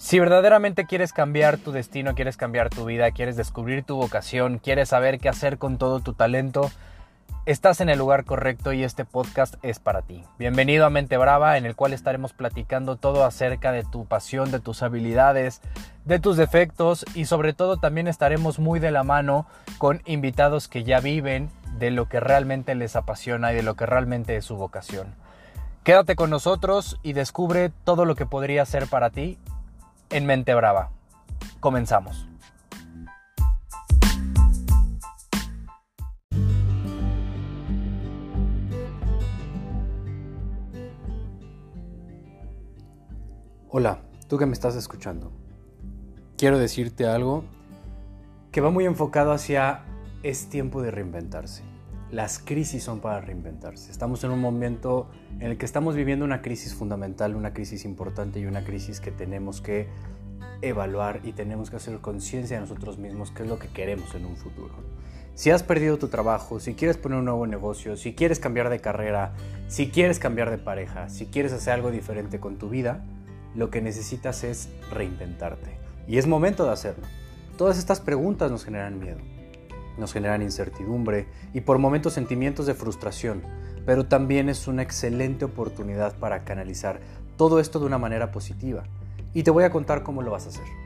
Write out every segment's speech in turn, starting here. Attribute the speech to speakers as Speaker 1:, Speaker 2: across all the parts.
Speaker 1: Si verdaderamente quieres cambiar tu destino, quieres cambiar tu vida, quieres descubrir tu vocación, quieres saber qué hacer con todo tu talento, estás en el lugar correcto y este podcast es para ti. Bienvenido a Mente Brava, en el cual estaremos platicando todo acerca de tu pasión, de tus habilidades, de tus defectos y sobre todo también estaremos muy de la mano con invitados que ya viven de lo que realmente les apasiona y de lo que realmente es su vocación. Quédate con nosotros y descubre todo lo que podría ser para ti en Mente Brava. Comenzamos. Hola, tú que me estás escuchando. Quiero decirte algo que va muy enfocado hacia es tiempo de reinventarse. Las crisis son para reinventarse. Estamos en un momento en el que estamos viviendo una crisis fundamental, una crisis importante y una crisis que tenemos que evaluar y tenemos que hacer conciencia de nosotros mismos qué es lo que queremos en un futuro. Si has perdido tu trabajo, si quieres poner un nuevo negocio, si quieres cambiar de carrera, si quieres cambiar de pareja, si quieres hacer algo diferente con tu vida, lo que necesitas es reinventarte. Y es momento de hacerlo. Todas estas preguntas nos generan miedo nos generan incertidumbre y por momentos sentimientos de frustración, pero también es una excelente oportunidad para canalizar todo esto de una manera positiva. Y te voy a contar cómo lo vas a hacer.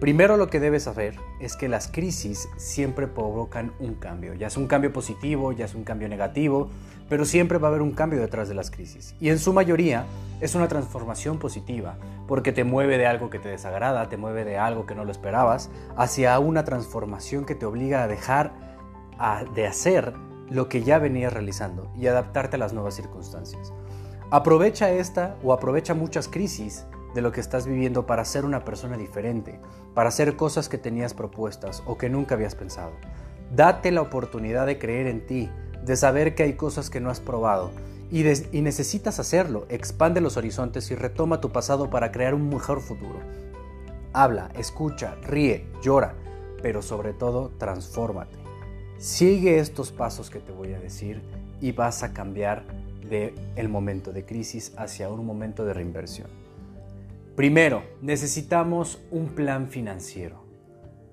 Speaker 1: Primero lo que debes saber es que las crisis siempre provocan un cambio, ya es un cambio positivo, ya es un cambio negativo, pero siempre va a haber un cambio detrás de las crisis. Y en su mayoría es una transformación positiva, porque te mueve de algo que te desagrada, te mueve de algo que no lo esperabas, hacia una transformación que te obliga a dejar de hacer lo que ya venías realizando y adaptarte a las nuevas circunstancias. Aprovecha esta o aprovecha muchas crisis de lo que estás viviendo para ser una persona diferente, para hacer cosas que tenías propuestas o que nunca habías pensado. Date la oportunidad de creer en ti, de saber que hay cosas que no has probado y, necesitas hacerlo. Expande los horizontes y retoma tu pasado para crear un mejor futuro. Habla, escucha, ríe, llora, pero sobre todo transfórmate. Sigue estos pasos que te voy a decir y vas a cambiar de el momento de crisis hacia un momento de reinversión. Primero, necesitamos un plan financiero.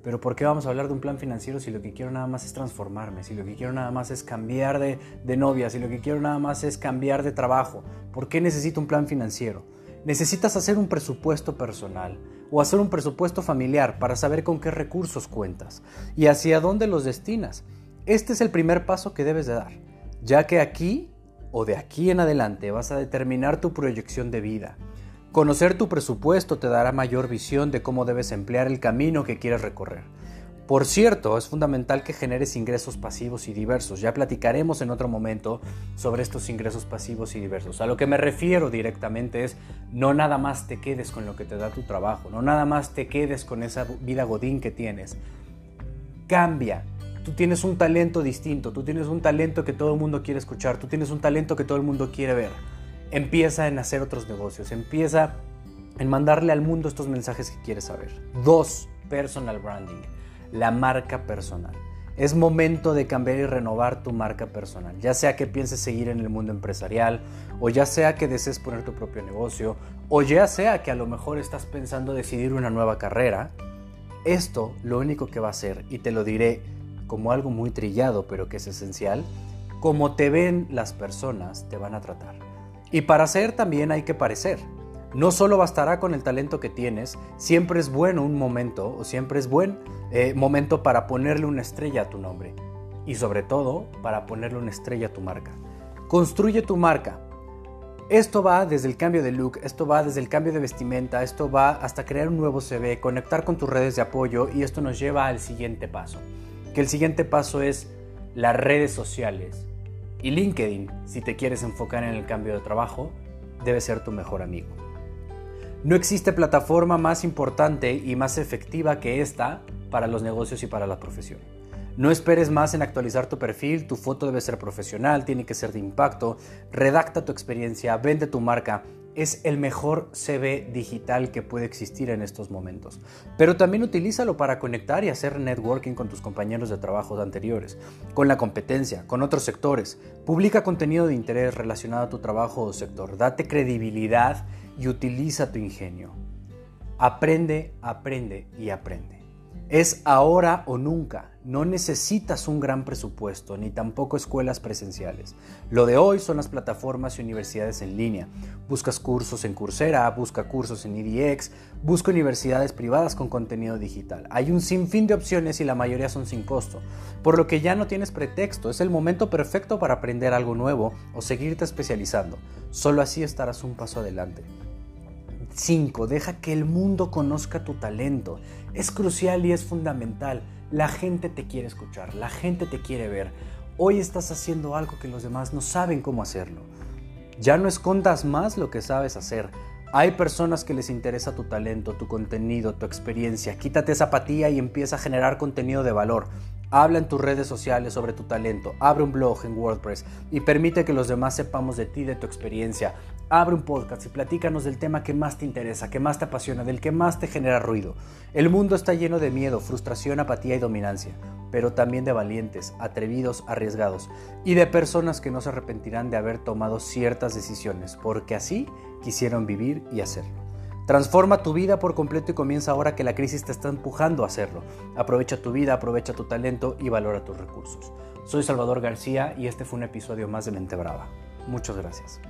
Speaker 1: Pero ¿por qué vamos a hablar de un plan financiero si lo que quiero nada más es transformarme? Si lo que quiero nada más es cambiar de, de novia, si lo que quiero nada más es cambiar de trabajo. ¿Por qué necesito un plan financiero? Necesitas hacer un presupuesto personal o hacer un presupuesto familiar para saber con qué recursos cuentas y hacia dónde los destinas. Este es el primer paso que debes de dar, ya que aquí o de aquí en adelante vas a determinar tu proyección de vida Conocer tu presupuesto te dará mayor visión de cómo debes emplear el camino que quieres recorrer. Por cierto, es fundamental que generes ingresos pasivos y diversos. Ya platicaremos en otro momento sobre estos ingresos pasivos y diversos. A lo que me refiero directamente es no nada más te quedes con lo que te da tu trabajo, no nada más te quedes con esa vida godín que tienes. Cambia. Tú tienes un talento distinto, tú tienes un talento que todo el mundo quiere escuchar, tú tienes un talento que todo el mundo quiere ver empieza en hacer otros negocios, empieza en mandarle al mundo estos mensajes que quieres saber. Dos, personal branding, la marca personal. Es momento de cambiar y renovar tu marca personal, ya sea que pienses seguir en el mundo empresarial, o ya sea que desees poner tu propio negocio, o ya sea que a lo mejor estás pensando decidir una nueva carrera. Esto lo único que va a hacer, y te lo diré como algo muy trillado, pero que es esencial, como te ven las personas, te van a tratar. Y para ser también hay que parecer. No solo bastará con el talento que tienes, siempre es bueno un momento o siempre es buen eh, momento para ponerle una estrella a tu nombre. Y sobre todo, para ponerle una estrella a tu marca. Construye tu marca. Esto va desde el cambio de look, esto va desde el cambio de vestimenta, esto va hasta crear un nuevo CV, conectar con tus redes de apoyo y esto nos lleva al siguiente paso. Que el siguiente paso es las redes sociales y LinkedIn, si te quieres enfocar en el cambio de trabajo, debe ser tu mejor amigo. No existe plataforma más importante y más efectiva que esta para los negocios y para la profesión. No esperes más en actualizar tu perfil, tu foto debe ser profesional, tiene que ser de impacto, redacta tu experiencia, vende tu marca es el mejor CV digital que puede existir en estos momentos. Pero también utilízalo para conectar y hacer networking con tus compañeros de trabajo anteriores, con la competencia, con otros sectores. Publica contenido de interés relacionado a tu trabajo o sector. Date credibilidad y utiliza tu ingenio. Aprende, aprende y aprende. Es ahora o nunca. No necesitas un gran presupuesto ni tampoco escuelas presenciales. Lo de hoy son las plataformas y universidades en línea. Buscas cursos en Coursera, busca cursos en EDX, busca universidades privadas con contenido digital. Hay un sinfín de opciones y la mayoría son sin costo, por lo que ya no tienes pretexto. Es el momento perfecto para aprender algo nuevo o seguirte especializando. Solo así estarás un paso adelante. 5. Deja que el mundo conozca tu talento. Es crucial y es fundamental. La gente te quiere escuchar, la gente te quiere ver. Hoy estás haciendo algo que los demás no saben cómo hacerlo. Ya no escondas más lo que sabes hacer. Hay personas que les interesa tu talento, tu contenido, tu experiencia. Quítate esa apatía y empieza a generar contenido de valor. Habla en tus redes sociales sobre tu talento, abre un blog en WordPress y permite que los demás sepamos de ti, de tu experiencia. Abre un podcast y platícanos del tema que más te interesa, que más te apasiona, del que más te genera ruido. El mundo está lleno de miedo, frustración, apatía y dominancia, pero también de valientes, atrevidos, arriesgados y de personas que no se arrepentirán de haber tomado ciertas decisiones, porque así quisieron vivir y hacerlo. Transforma tu vida por completo y comienza ahora que la crisis te está empujando a hacerlo. Aprovecha tu vida, aprovecha tu talento y valora tus recursos. Soy Salvador García y este fue un episodio más de Mente Brava. Muchas gracias.